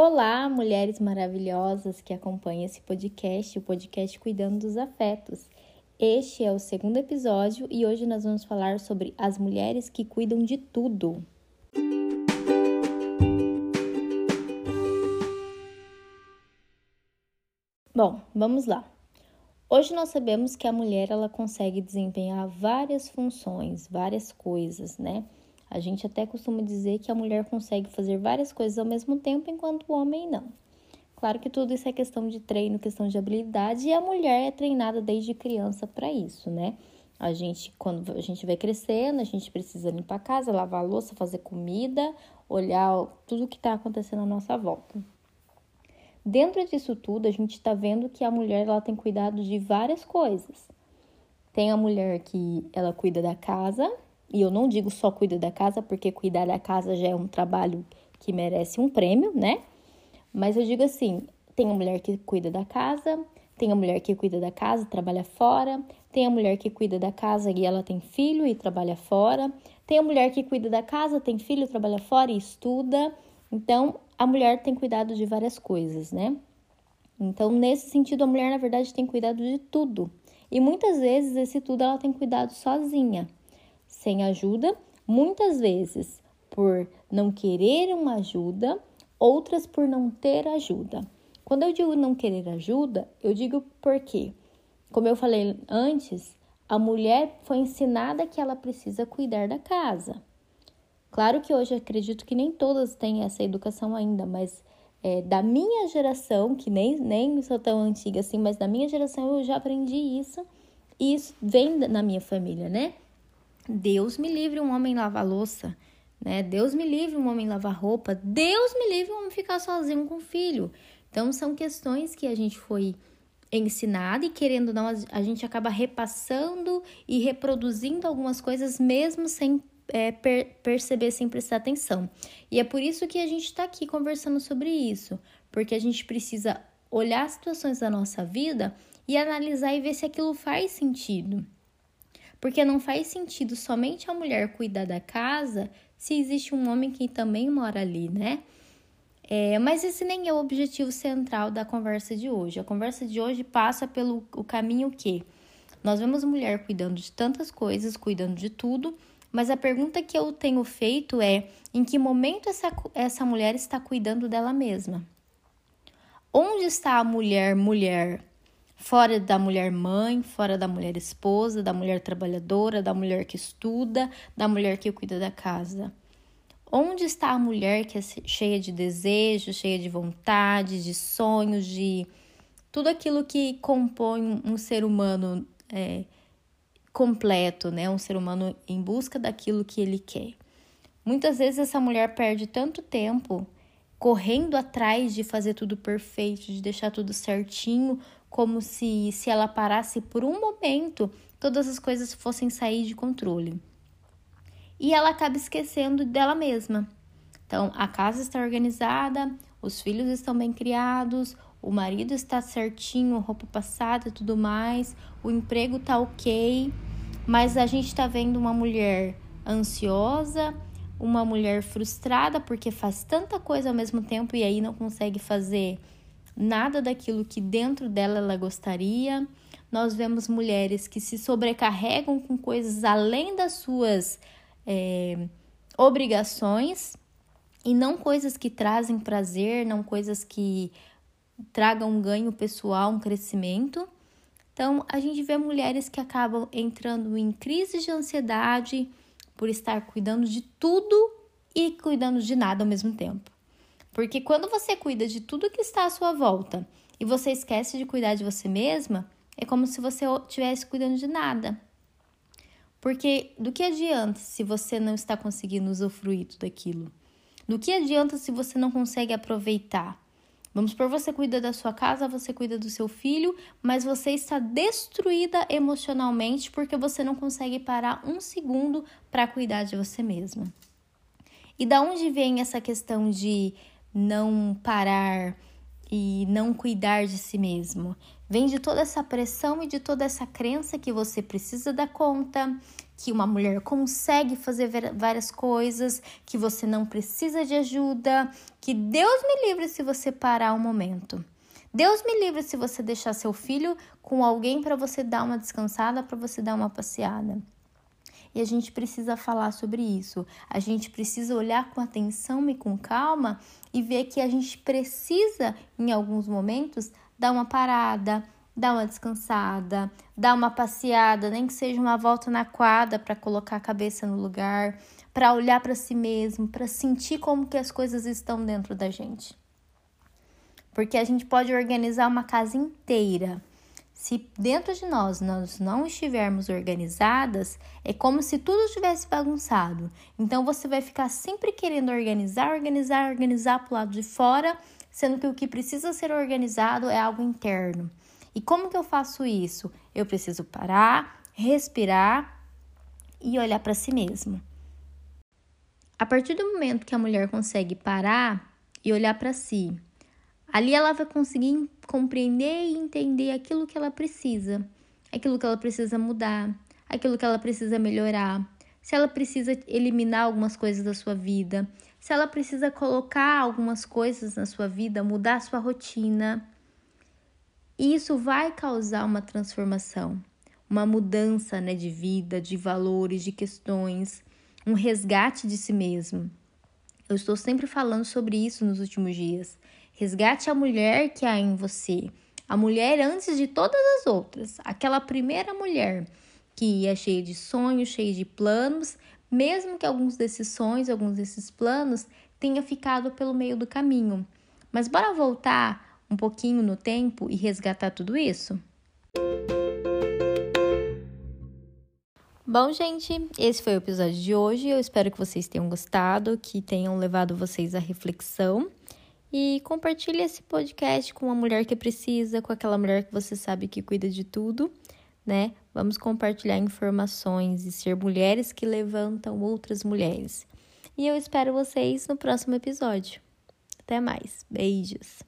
Olá, mulheres maravilhosas que acompanham esse podcast, o podcast Cuidando dos Afetos. Este é o segundo episódio e hoje nós vamos falar sobre as mulheres que cuidam de tudo. Bom, vamos lá. Hoje nós sabemos que a mulher ela consegue desempenhar várias funções, várias coisas, né? A gente até costuma dizer que a mulher consegue fazer várias coisas ao mesmo tempo, enquanto o homem não. Claro que tudo isso é questão de treino, questão de habilidade, e a mulher é treinada desde criança para isso, né? A gente, quando a gente vai crescendo, a gente precisa limpar a casa, lavar a louça, fazer comida, olhar tudo que está acontecendo à nossa volta. Dentro disso tudo, a gente está vendo que a mulher ela tem cuidado de várias coisas. Tem a mulher que ela cuida da casa, e eu não digo só cuida da casa, porque cuidar da casa já é um trabalho que merece um prêmio, né? Mas eu digo assim: tem a mulher que cuida da casa, tem a mulher que cuida da casa e trabalha fora, tem a mulher que cuida da casa e ela tem filho e trabalha fora, tem a mulher que cuida da casa, tem filho, trabalha fora e estuda. Então, a mulher tem cuidado de várias coisas, né? Então, nesse sentido, a mulher, na verdade, tem cuidado de tudo. E muitas vezes esse tudo ela tem cuidado sozinha sem ajuda, muitas vezes por não querer uma ajuda, outras por não ter ajuda. Quando eu digo não querer ajuda, eu digo porque, como eu falei antes, a mulher foi ensinada que ela precisa cuidar da casa. Claro que hoje acredito que nem todas têm essa educação ainda, mas é, da minha geração, que nem, nem sou tão antiga assim, mas da minha geração eu já aprendi isso e isso vem na minha família, né? Deus me livre um homem lavar louça, né? Deus me livre um homem lavar roupa, Deus me livre um homem ficar sozinho com o filho. Então são questões que a gente foi ensinada e querendo não a gente acaba repassando e reproduzindo algumas coisas mesmo sem é, per perceber, sem prestar atenção. E é por isso que a gente está aqui conversando sobre isso, porque a gente precisa olhar as situações da nossa vida e analisar e ver se aquilo faz sentido. Porque não faz sentido somente a mulher cuidar da casa se existe um homem que também mora ali, né? É, mas esse nem é o objetivo central da conversa de hoje. A conversa de hoje passa pelo o caminho que nós vemos mulher cuidando de tantas coisas, cuidando de tudo, mas a pergunta que eu tenho feito é: em que momento essa, essa mulher está cuidando dela mesma? Onde está a mulher, mulher fora da mulher mãe, fora da mulher esposa, da mulher trabalhadora, da mulher que estuda, da mulher que cuida da casa. Onde está a mulher que é cheia de desejos, cheia de vontades, de sonhos, de tudo aquilo que compõe um ser humano é, completo, né? Um ser humano em busca daquilo que ele quer. Muitas vezes essa mulher perde tanto tempo correndo atrás de fazer tudo perfeito, de deixar tudo certinho, como se, se ela parasse por um momento, todas as coisas fossem sair de controle. E ela acaba esquecendo dela mesma. Então, a casa está organizada, os filhos estão bem criados, o marido está certinho, roupa passada e tudo mais, o emprego está ok, mas a gente está vendo uma mulher ansiosa, uma mulher frustrada porque faz tanta coisa ao mesmo tempo e aí não consegue fazer nada daquilo que dentro dela ela gostaria. Nós vemos mulheres que se sobrecarregam com coisas além das suas é, obrigações e não coisas que trazem prazer, não coisas que tragam um ganho pessoal, um crescimento. Então, a gente vê mulheres que acabam entrando em crise de ansiedade por estar cuidando de tudo e cuidando de nada ao mesmo tempo. Porque quando você cuida de tudo que está à sua volta e você esquece de cuidar de você mesma, é como se você estivesse cuidando de nada. Porque do que adianta se você não está conseguindo usufruir tudo aquilo? Do que adianta se você não consegue aproveitar? Vamos por você cuida da sua casa, você cuida do seu filho, mas você está destruída emocionalmente porque você não consegue parar um segundo para cuidar de você mesma. E da onde vem essa questão de não parar e não cuidar de si mesmo. Vem de toda essa pressão e de toda essa crença que você precisa dar conta, que uma mulher consegue fazer várias coisas, que você não precisa de ajuda, que Deus me livre se você parar um momento. Deus me livre se você deixar seu filho com alguém para você dar uma descansada, para você dar uma passeada. E a gente precisa falar sobre isso. A gente precisa olhar com atenção e com calma e ver que a gente precisa, em alguns momentos, dar uma parada, dar uma descansada, dar uma passeada, nem que seja uma volta na quadra para colocar a cabeça no lugar, para olhar para si mesmo, para sentir como que as coisas estão dentro da gente. Porque a gente pode organizar uma casa inteira. Se dentro de nós nós não estivermos organizadas, é como se tudo estivesse bagunçado. Então você vai ficar sempre querendo organizar, organizar, organizar para o lado de fora, sendo que o que precisa ser organizado é algo interno. E como que eu faço isso? Eu preciso parar, respirar e olhar para si mesmo. A partir do momento que a mulher consegue parar e olhar para si, ali ela vai conseguir compreender e entender aquilo que ela precisa, aquilo que ela precisa mudar, aquilo que ela precisa melhorar, se ela precisa eliminar algumas coisas da sua vida, se ela precisa colocar algumas coisas na sua vida, mudar a sua rotina. E isso vai causar uma transformação, uma mudança né, de vida, de valores, de questões, um resgate de si mesmo. Eu estou sempre falando sobre isso nos últimos dias. Resgate a mulher que há em você, a mulher antes de todas as outras, aquela primeira mulher que é cheia de sonhos, cheia de planos, mesmo que alguns desses sonhos, alguns desses planos tenha ficado pelo meio do caminho. Mas bora voltar um pouquinho no tempo e resgatar tudo isso? Bom, gente, esse foi o episódio de hoje. Eu espero que vocês tenham gostado, que tenham levado vocês à reflexão. E compartilhe esse podcast com uma mulher que precisa, com aquela mulher que você sabe que cuida de tudo, né? Vamos compartilhar informações e ser mulheres que levantam outras mulheres. E eu espero vocês no próximo episódio. Até mais. Beijos.